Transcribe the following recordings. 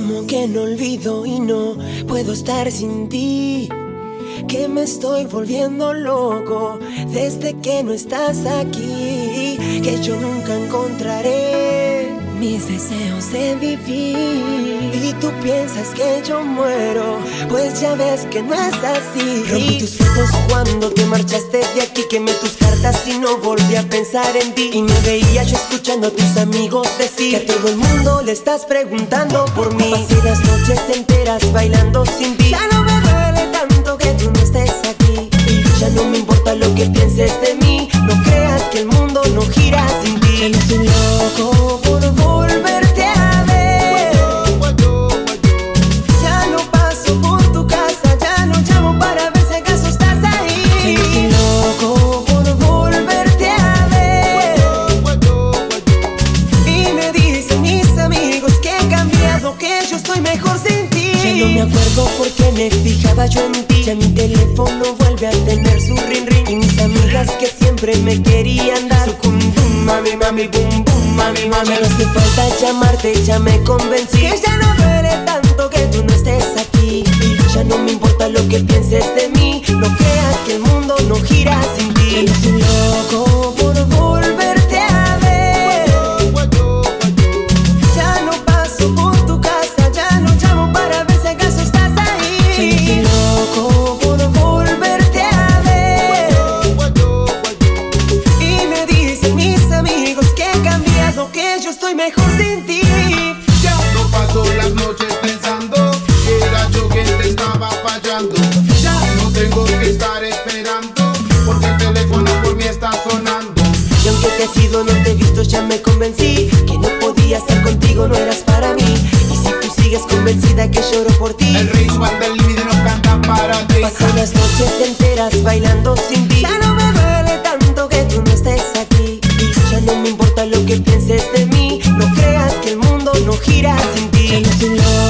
amo, que no olvido y no puedo estar sin ti. Que me estoy volviendo loco desde que no estás aquí. Que yo nunca encontraré mis deseos de vivir. Y tú piensas que yo muero, pues ya ves que no es así. Rompí tus fotos cuando te marchaste de aquí, quemé tus cartas y no volví a pensar en ti. Y me veía yo escuchando a tus amigos decir que a todo el mundo le estás preguntando por mí. Pasé las noches enteras bailando sin ti. Ya no me duele tanto que tú no estés aquí. Y ya no me importa lo que pienses de mí. No creas que el mundo no gira sin ti. Ya no soy loco yo en ti. Ya mi teléfono vuelve a tener su ring ring. Y mis amigas que siempre me querían dar su cum bum, mami, mami, bum bum, mami, mami. Ya no hace falta llamarte, ya me convencí. Que ya no duele tanto que tú no estés aquí. Ya no me importa lo que pienses de mí. No creas que el mundo no gira sin ti. Loco por volverte yo estoy mejor sin ti. Ya no paso las noches pensando que era yo quien te estaba fallando. Ya no tengo que estar esperando porque el teléfono por mí está sonando. Y aunque te he sido, no te he visto, ya me convencí que no podía estar contigo, no eras para mí. Y si tú sigues convencida que lloro por ti, El rey Juan del límite nos canta para ti. Pasé las noches enteras bailando sin ti. Gira sin ti.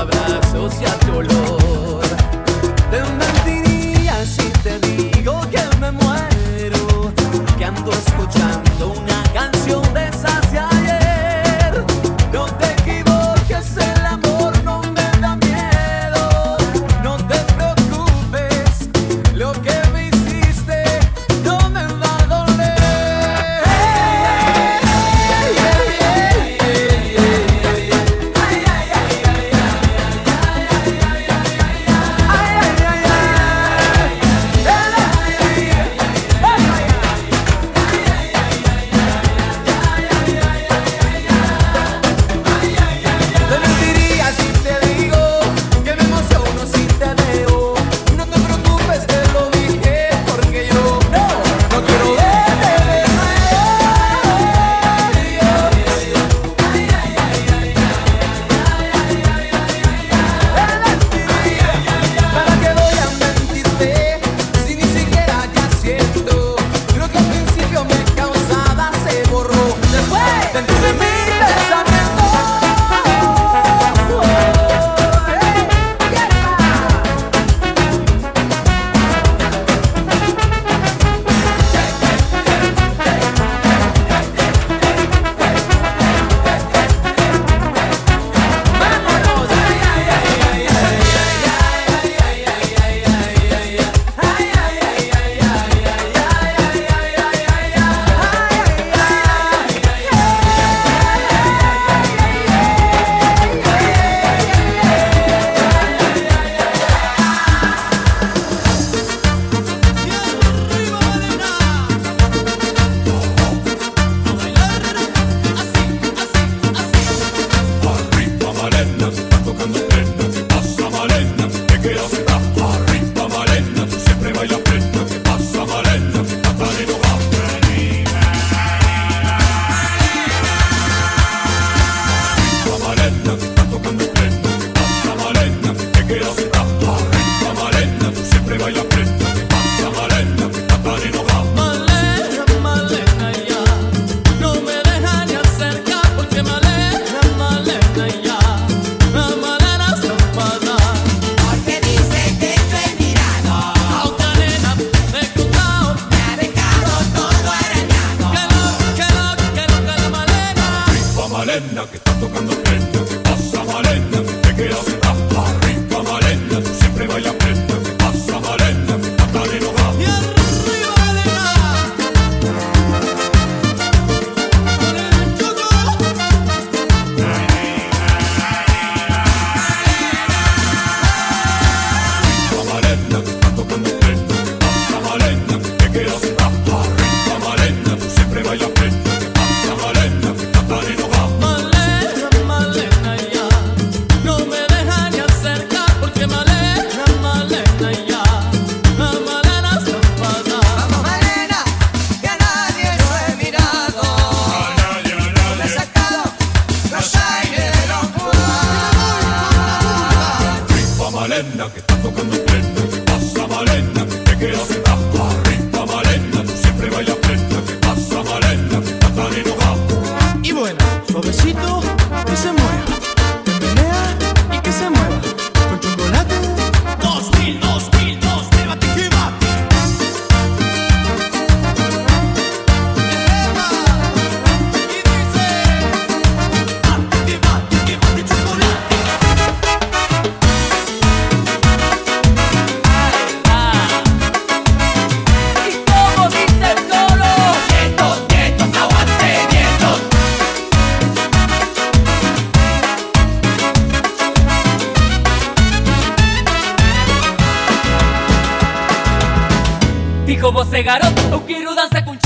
abrazos y a tu olor. garoto, eu quero dançar com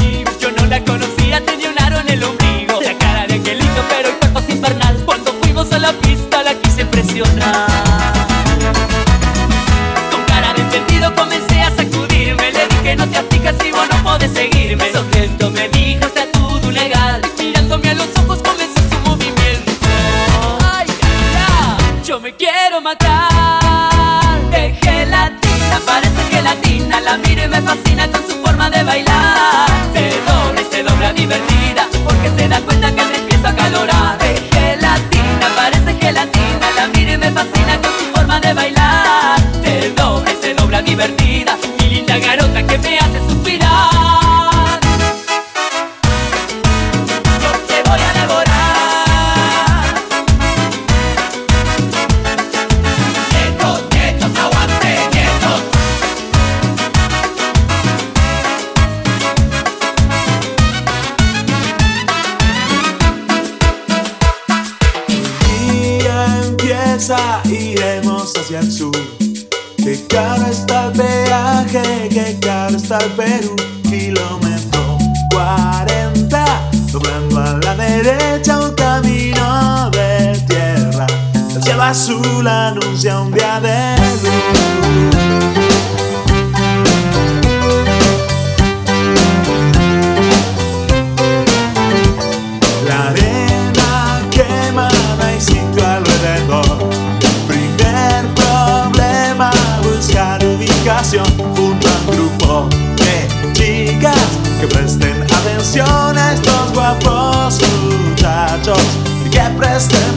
azul anuncia un día de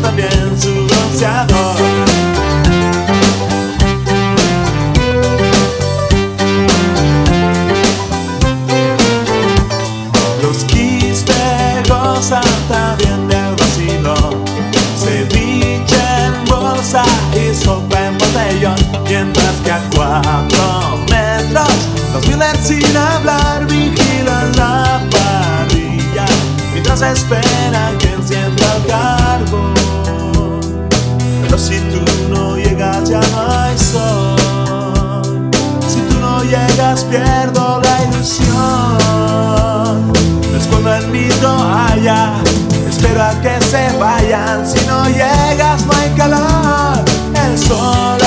también su bronceador. Los quiste gozan también del vacilo, ceviche en bolsa y sopa en botellón, mientras que a cuatro metros los miles sin hablar vigilan la parrilla, mientras esperan que encienda el carro. veces pierdo la ilusión. No escondo en mi toalla, espero a que se vayan. Si no llegas, no hay calor, el sol.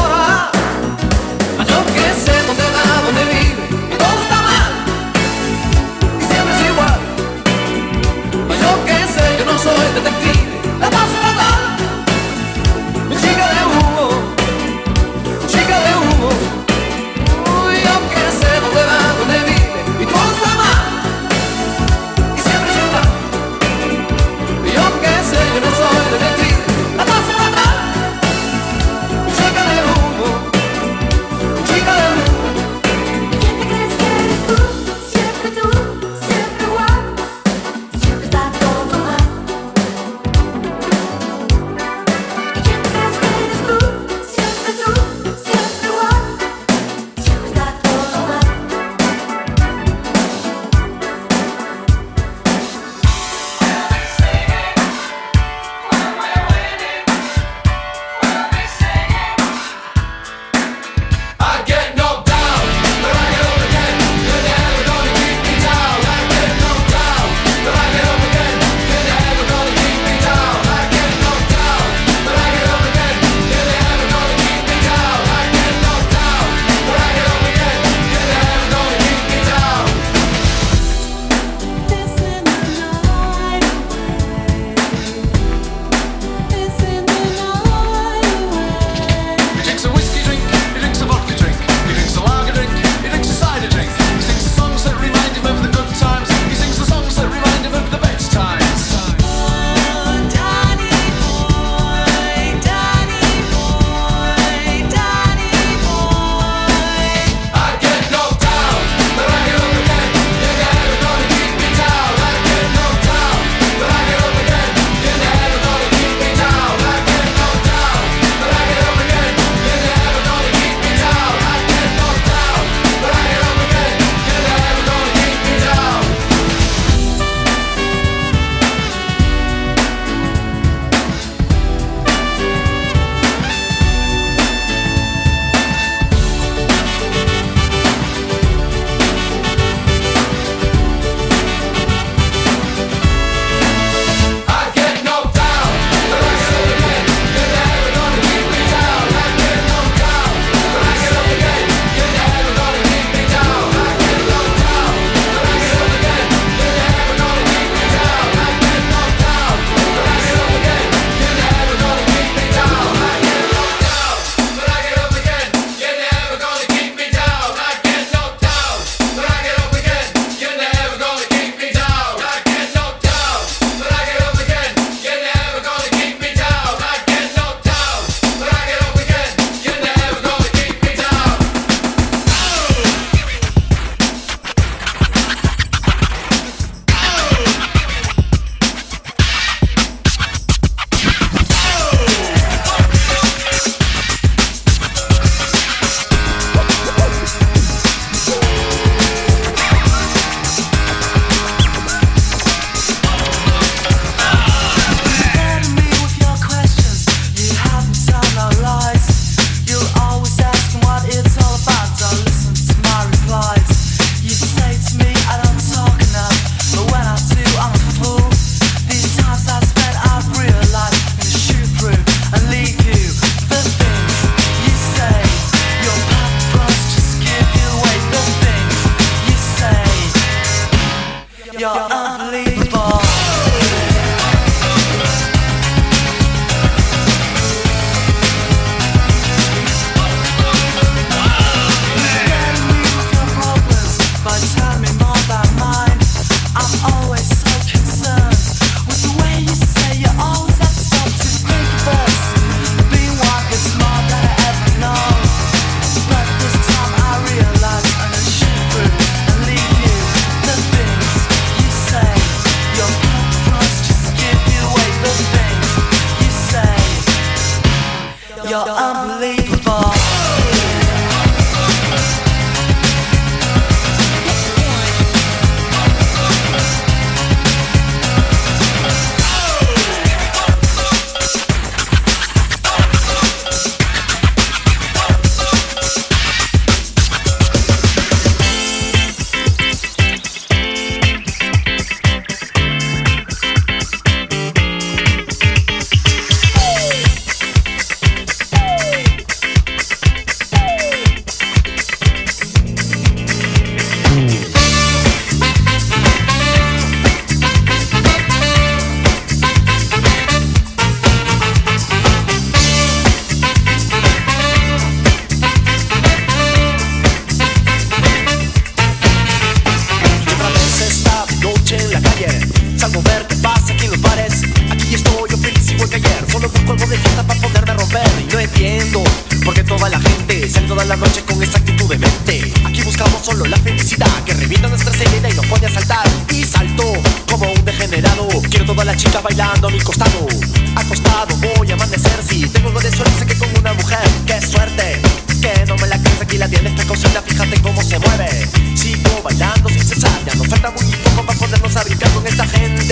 Salgo a ver qué pasa aquí en los bares. Aquí estoy yo feliz igual que ayer. Solo busco algo de fiesta para poderme romper. Y no entiendo por qué toda la gente sale toda la noche con esta actitud de mente. Aquí buscamos solo la felicidad que revienta nuestra herida y nos puede asaltar. Y salto como un degenerado. Quiero toda la chica bailando a mi costado. Acostado voy a amanecer. Si tengo algo de suerte, sé que con una mujer. ¡Qué suerte! Que no me la crees, aquí la tiene esta cosita, fíjate cómo se mueve. Sigo bailando sin cesar, ya nos falta muy poco para ponernos a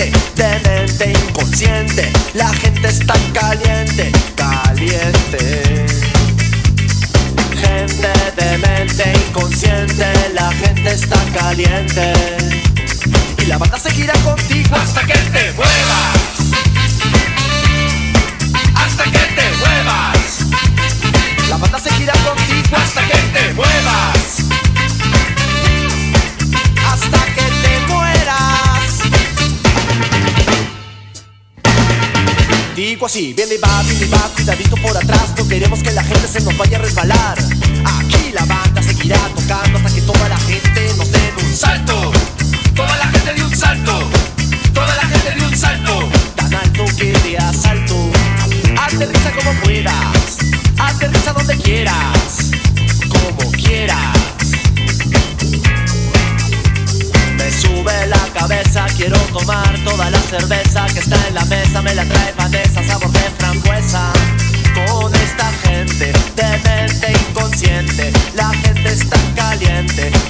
de mente inconsciente. La gente está caliente, caliente. Gente de mente inconsciente, la gente está caliente. Y la banda seguirá contigo hasta que te muevas. Digo así, viene y va, viene y va, cuidadito por atrás, no queremos que la gente se nos vaya a resbalar. Aquí la banda seguirá tocando hasta que toda la gente nos dé un salto. Toda la gente de un salto. Toda la gente de un salto. Tan alto que te asalto. Aterriza como puedas. Aterriza donde quieras. Quiero tomar toda la cerveza que está en la mesa, me la trae Vanessa, sabor de frambuesa. Con esta gente de mente inconsciente, la gente está caliente, caliente.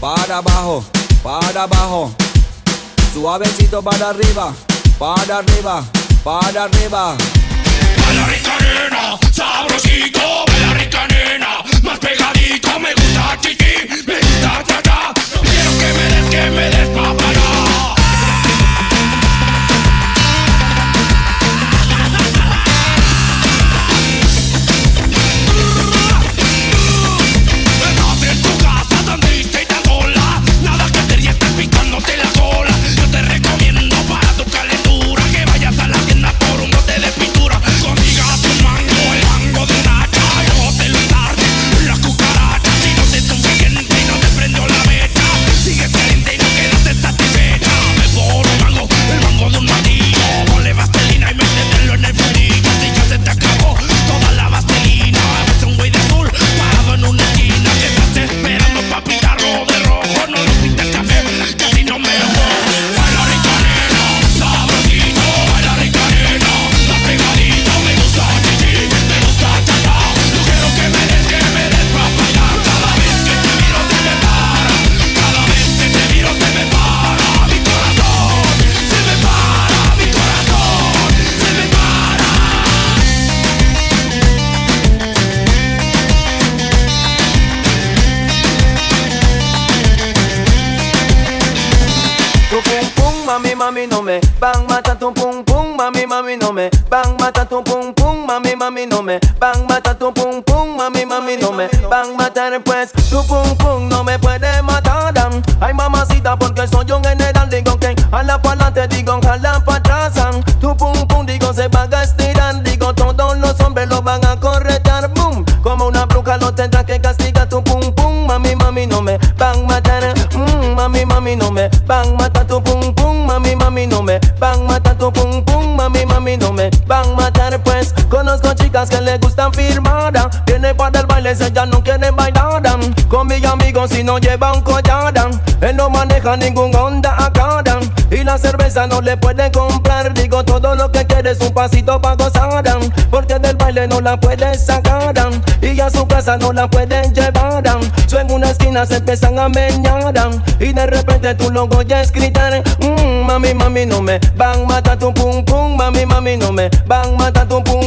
para abajo, para abajo. Suavecito para arriba, para arriba, para arriba. Baila rica nena, sabrosito, baila rica nena, más pegadito, me gusta chichi, me gusta cha no quiero que me des, que me des papaya. Mami, no me bang mata tu pum pum, mami, mami, no me bang matar pues tu pum maneja ningún onda a cara y la cerveza no le pueden comprar. Digo, todo lo que quieres un pasito pa' gozar. Porque del baile no la puedes sacar. Y a su casa no la pueden llevar. So en una esquina se empiezan a meñar. Y de repente tú lo oyes gritar. Mmm, mami, mami, no me van, mata tu pum pum. Mami, mami, no me van, mata tu pum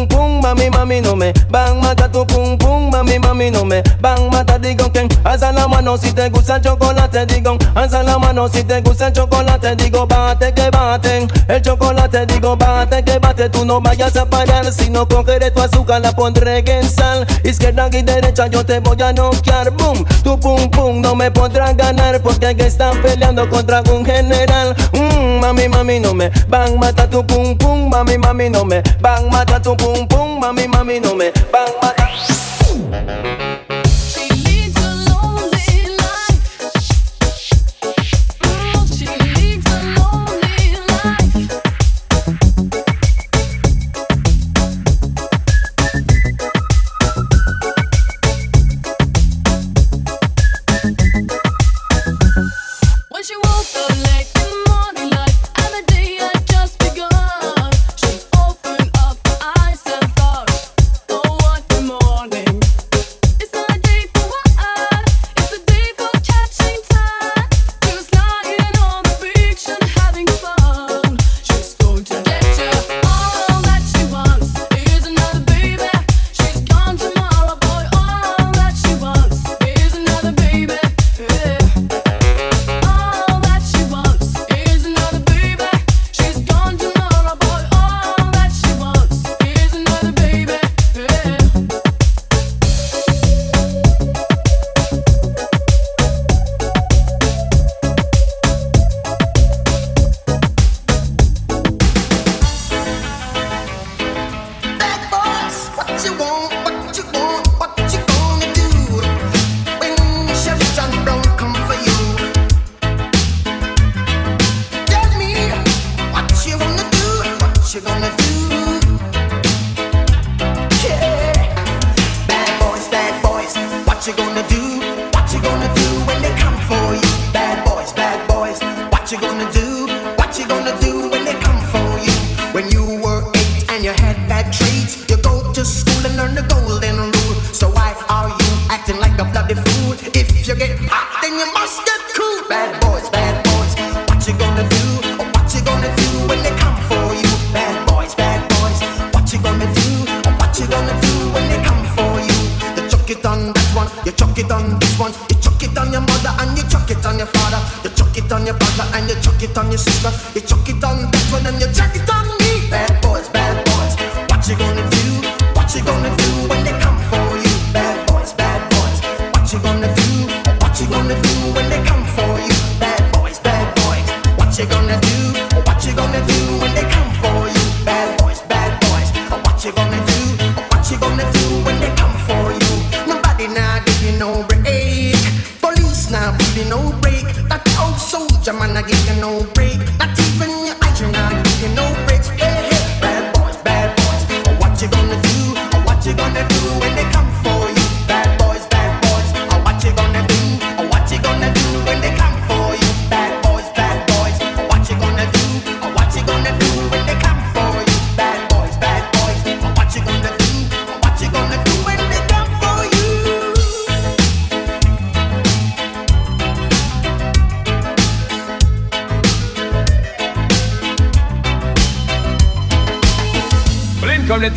mami, mami, no me van mata tu pum pum, mami, mami, no me van mata, digo que alza la mano si te gusta el chocolate, digo, alza la mano si te gusta el chocolate, digo, bate que bate, el chocolate, digo, bate que bate, tú no vayas a parar, si no cogeré tu azúcar, la pondré en sal, izquierda y derecha, yo te voy a noquear, boom, tu pum pum, no me podrás ganar, porque que están peleando contra un general, mmm, mami, mami, no me van mata tu pum pum, mami, mami, no me van mata tu pum pum, Mami, mami, no me bang, bang.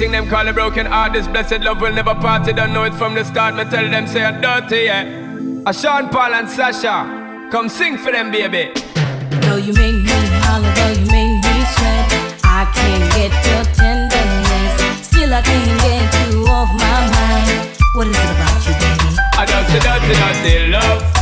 thing them call a broken heart. This blessed love will never part. They don't know it from the start. Me tell them say I'm dirty, yeah. A Sean Paul and Sasha, come sing for them, baby. Though you make me holler, though you make me sweat, I can't get your tenderness. Still, I can't get you off my mind. What is it about you, baby? I just a dirty, dirty love.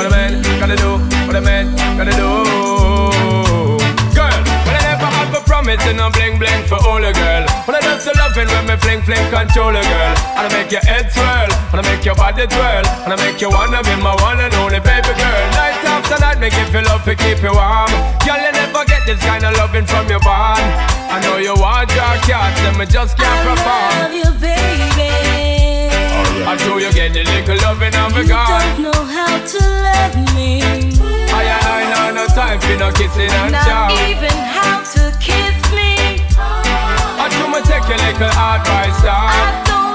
What a man gotta do, what a man gotta do. Girl, well I never have a promise and no bling bling for all a girl. Well I just love it when me fling fling control a girl. And I make your head swirl, and I make your body twirl, and I make you wanna be my one and only baby girl. Night after night, make you feel love to keep you warm. Girl, you never get this kind of loving from your bond. I know you want your cat, and me just can't perform. I Love you, baby. I know you get the little loving of a You don't know how to love me. I I know no time for no kissing and Not even how to kiss me. I do me take your little advice, I dog.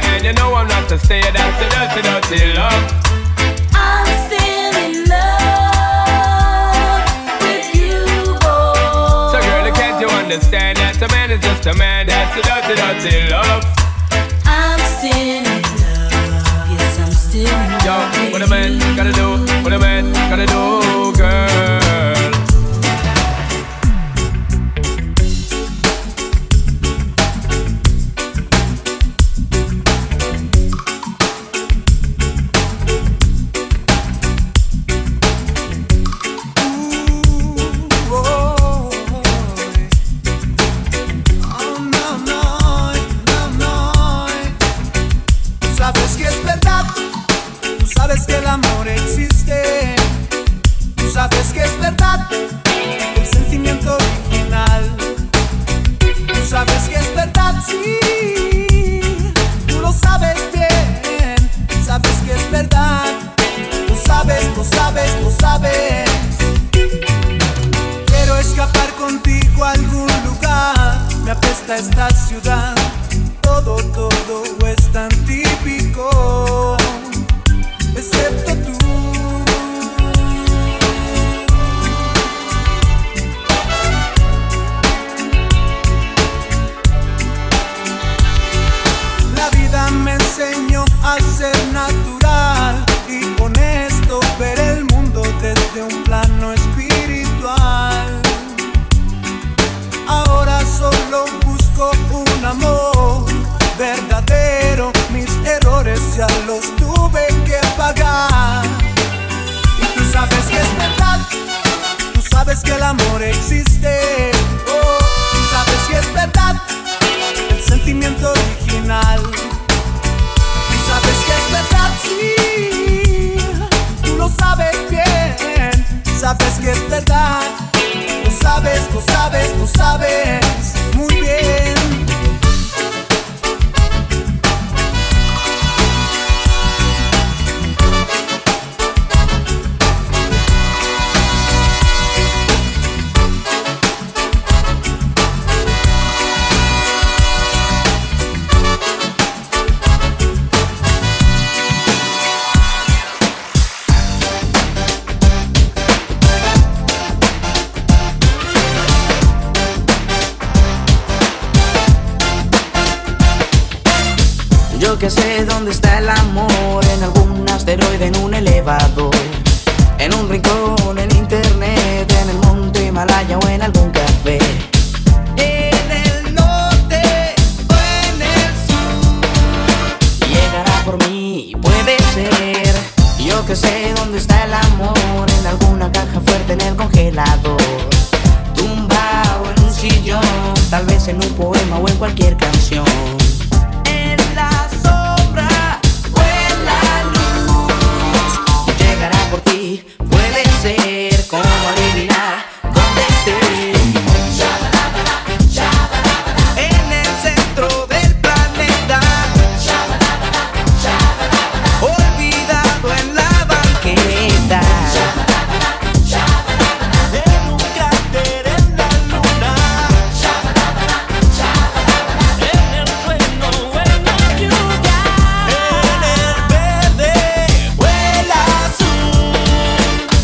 Player, and you know I'm not to stay. That's a dirty, dirty love. I'm still in love with you, boy. So, girl, can't you understand that a man is just a man? That's a dirty, dirty love. I'm still in love. Yes, I'm still in Yo, love. what a man gotta do, what a man gotta do,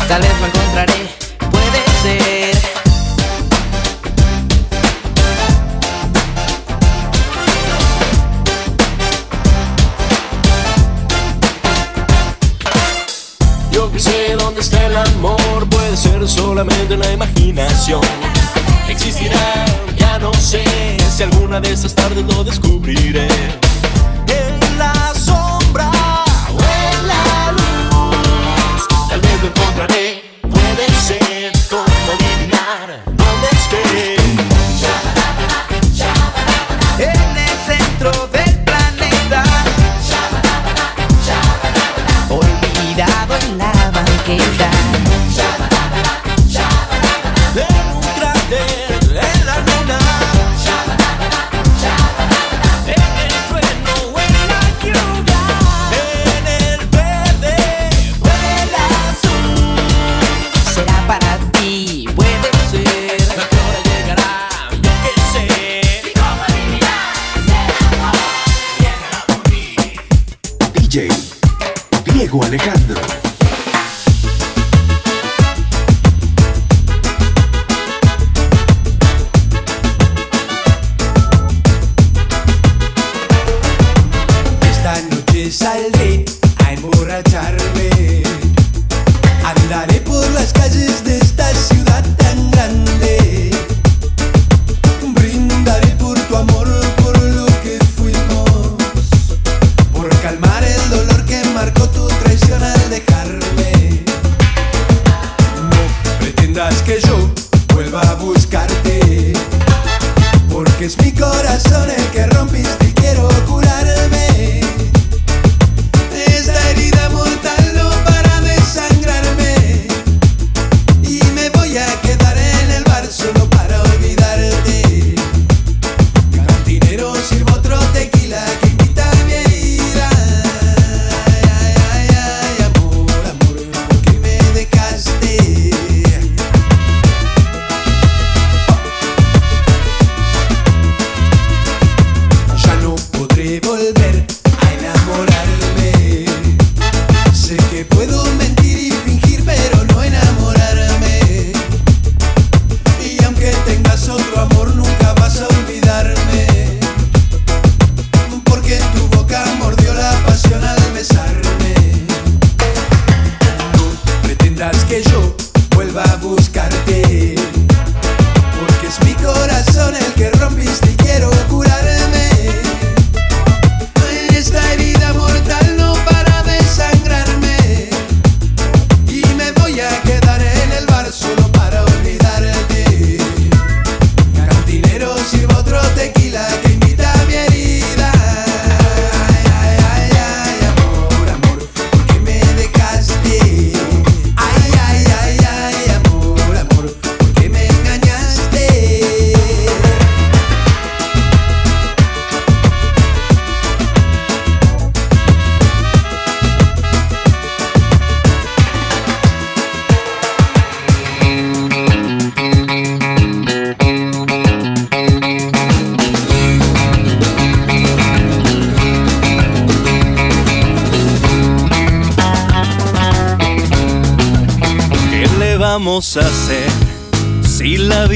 tal vez lo encontraré, puede ser. Yo que sé dónde está el amor, puede ser solamente una imaginación. Existirá, ya no sé, si alguna de esas tardes lo descubriré.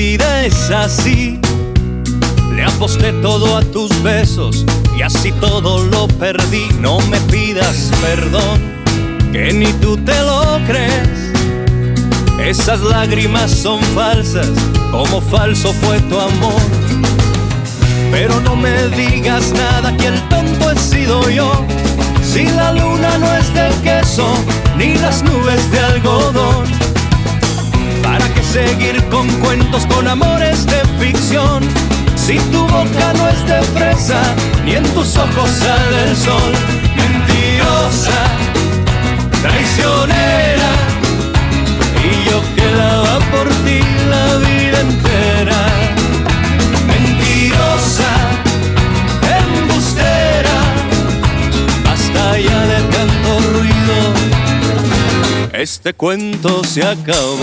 Vida es así? Le aposté todo a tus besos y así todo lo perdí. No me pidas perdón, que ni tú te lo crees. Esas lágrimas son falsas, como falso fue tu amor. Pero no me digas nada, que el tonto he sido yo. Si la luna no es de queso, ni las nubes de algodón. ¿Para qué seguir con cuentos, con amores de ficción? Si tu boca no es de fresa, ni en tus ojos sale el sol. Mentirosa, traicionera, y yo quedaba por ti la vida entera. Este cuento se acabó.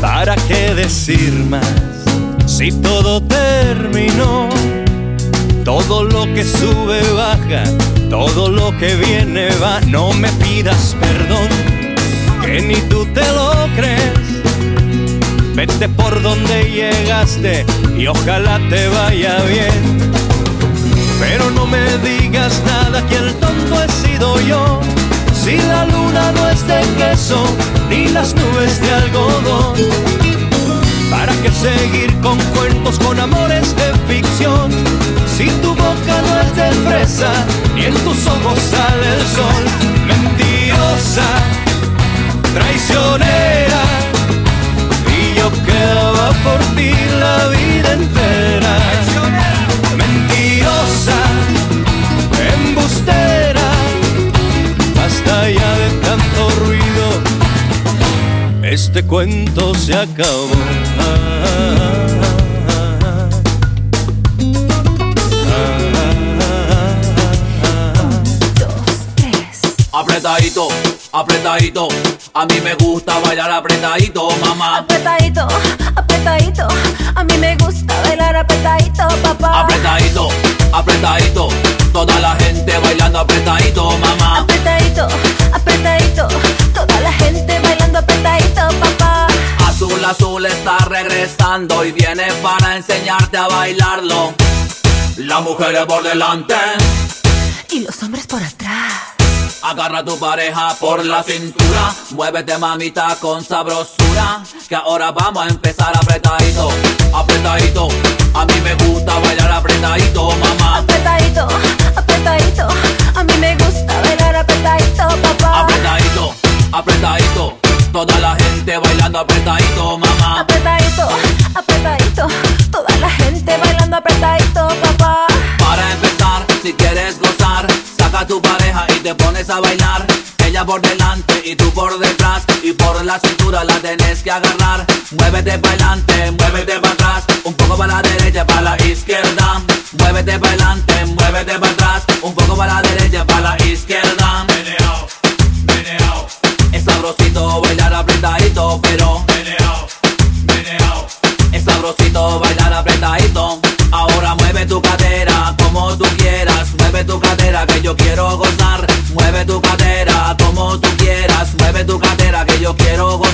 ¿Para qué decir más si todo terminó? Todo lo que sube baja, todo lo que viene va. No me pidas perdón, que ni tú te lo. Vete por donde llegaste y ojalá te vaya bien. Pero no me digas nada que el tonto he sido yo. Si la luna no es de queso, ni las nubes de algodón. ¿Para qué seguir con cuentos, con amores de ficción? Si tu boca no es de fresa, ni en tus ojos sale el sol. Mentirosa, traicionera, quedaba por ti la vida entera. Mentirosa, embustera, basta ya de tanto ruido. Este cuento se acabó. Apretadito, apretadito, a mí me gusta bailar apretadito, mamá. Apretadito, apretadito, a mí me gusta bailar apretadito, papá. Apretadito, apretadito, toda la gente bailando apretadito, mamá. Apretadito, apretadito, toda la gente bailando apretadito, papá. Azul azul está regresando y viene para enseñarte a bailarlo. Las mujeres por delante, Y los hombres por atrás. Agarra a tu pareja por la cintura, muévete mamita con sabrosura, que ahora vamos a empezar apretadito, apretadito. A mí me gusta bailar apretadito, mamá. Apretadito, apretadito, a mí me gusta bailar apretadito, papá. Apretadito, apretadito, toda la gente bailando apretadito, mamá. Apretadito, apretadito, toda la gente bailando apretadito, papá. Para empezar, si quieres gozar, saca tu pareja y te pones a bailar. Ella por delante y tú por detrás y por la cintura la tenés que agarrar. Muévete para adelante, muévete para atrás, un poco para la derecha, para la izquierda. Muévete para adelante, muévete para atrás, un poco para la derecha, para la izquierda. Quiero gozarte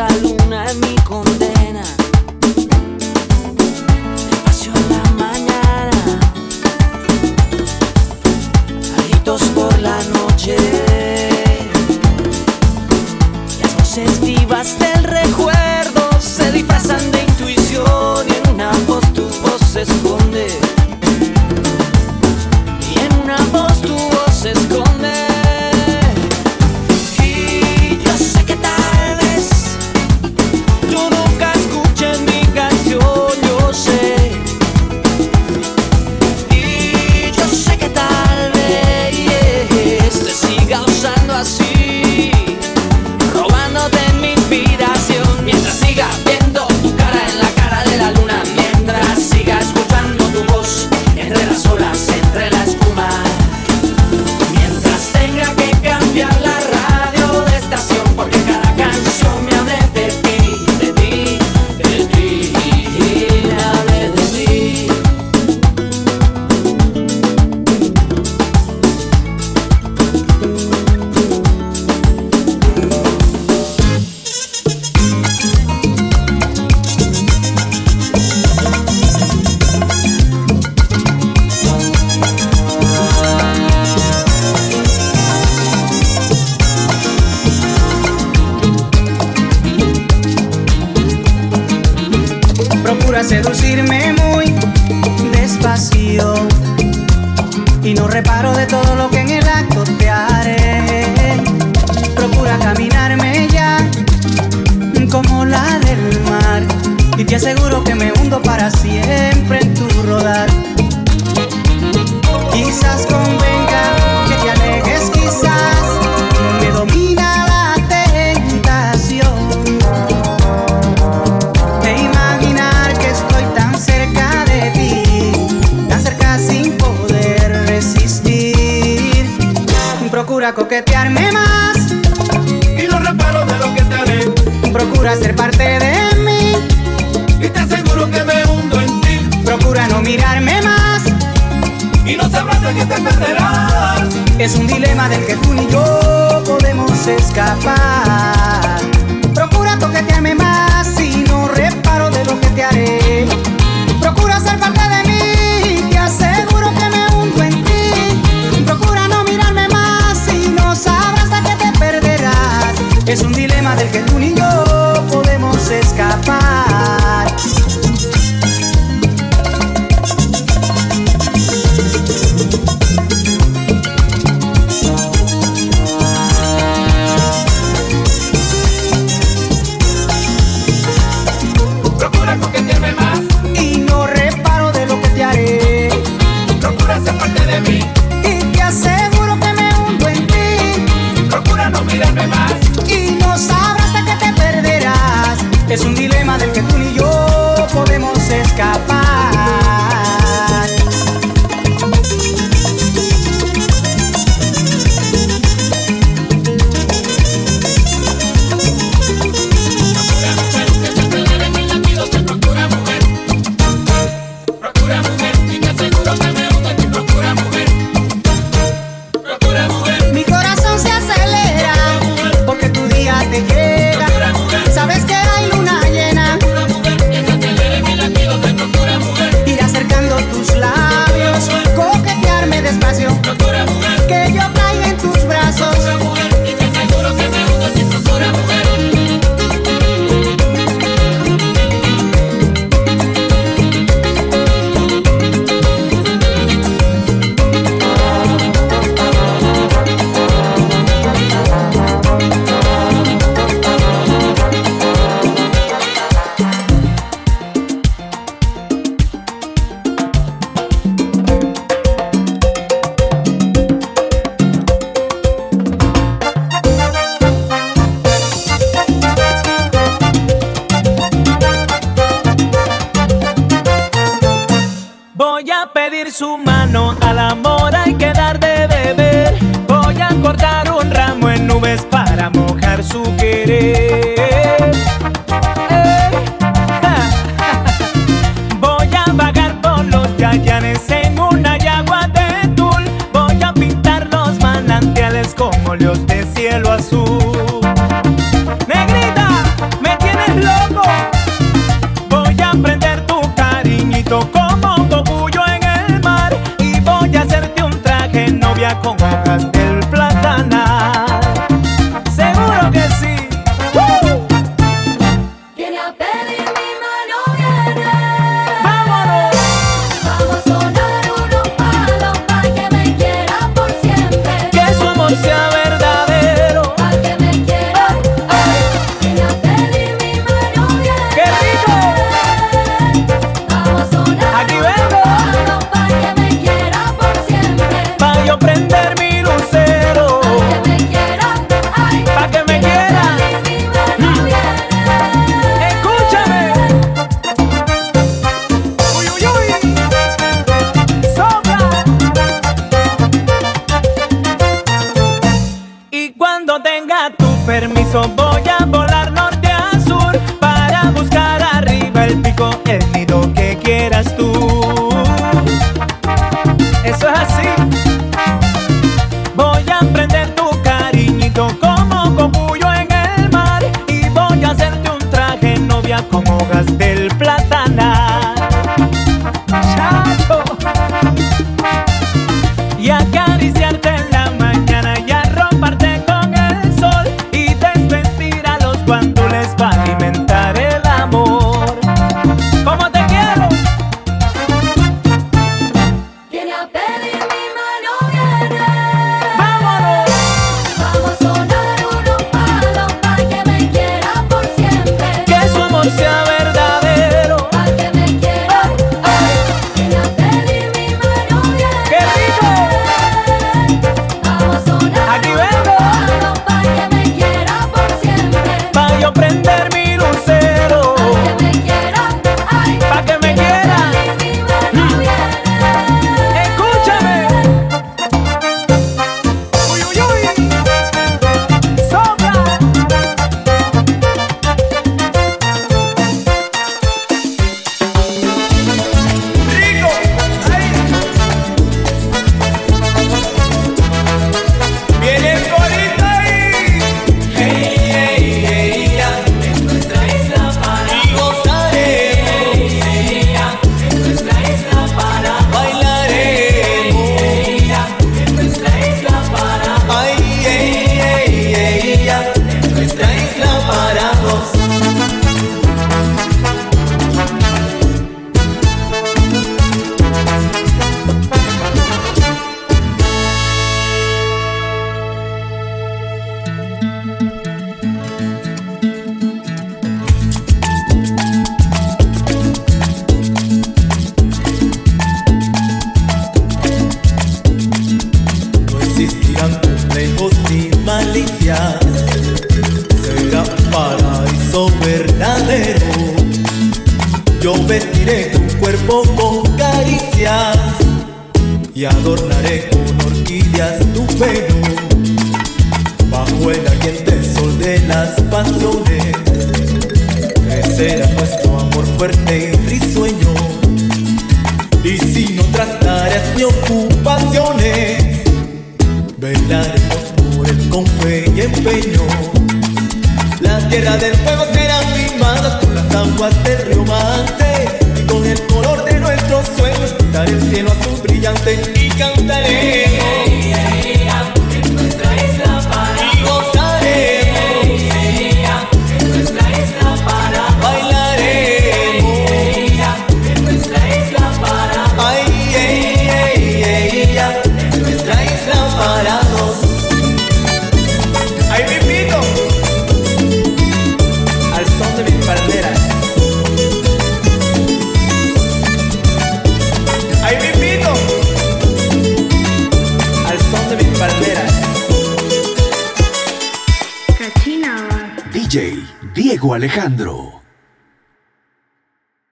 esa luna es mi condena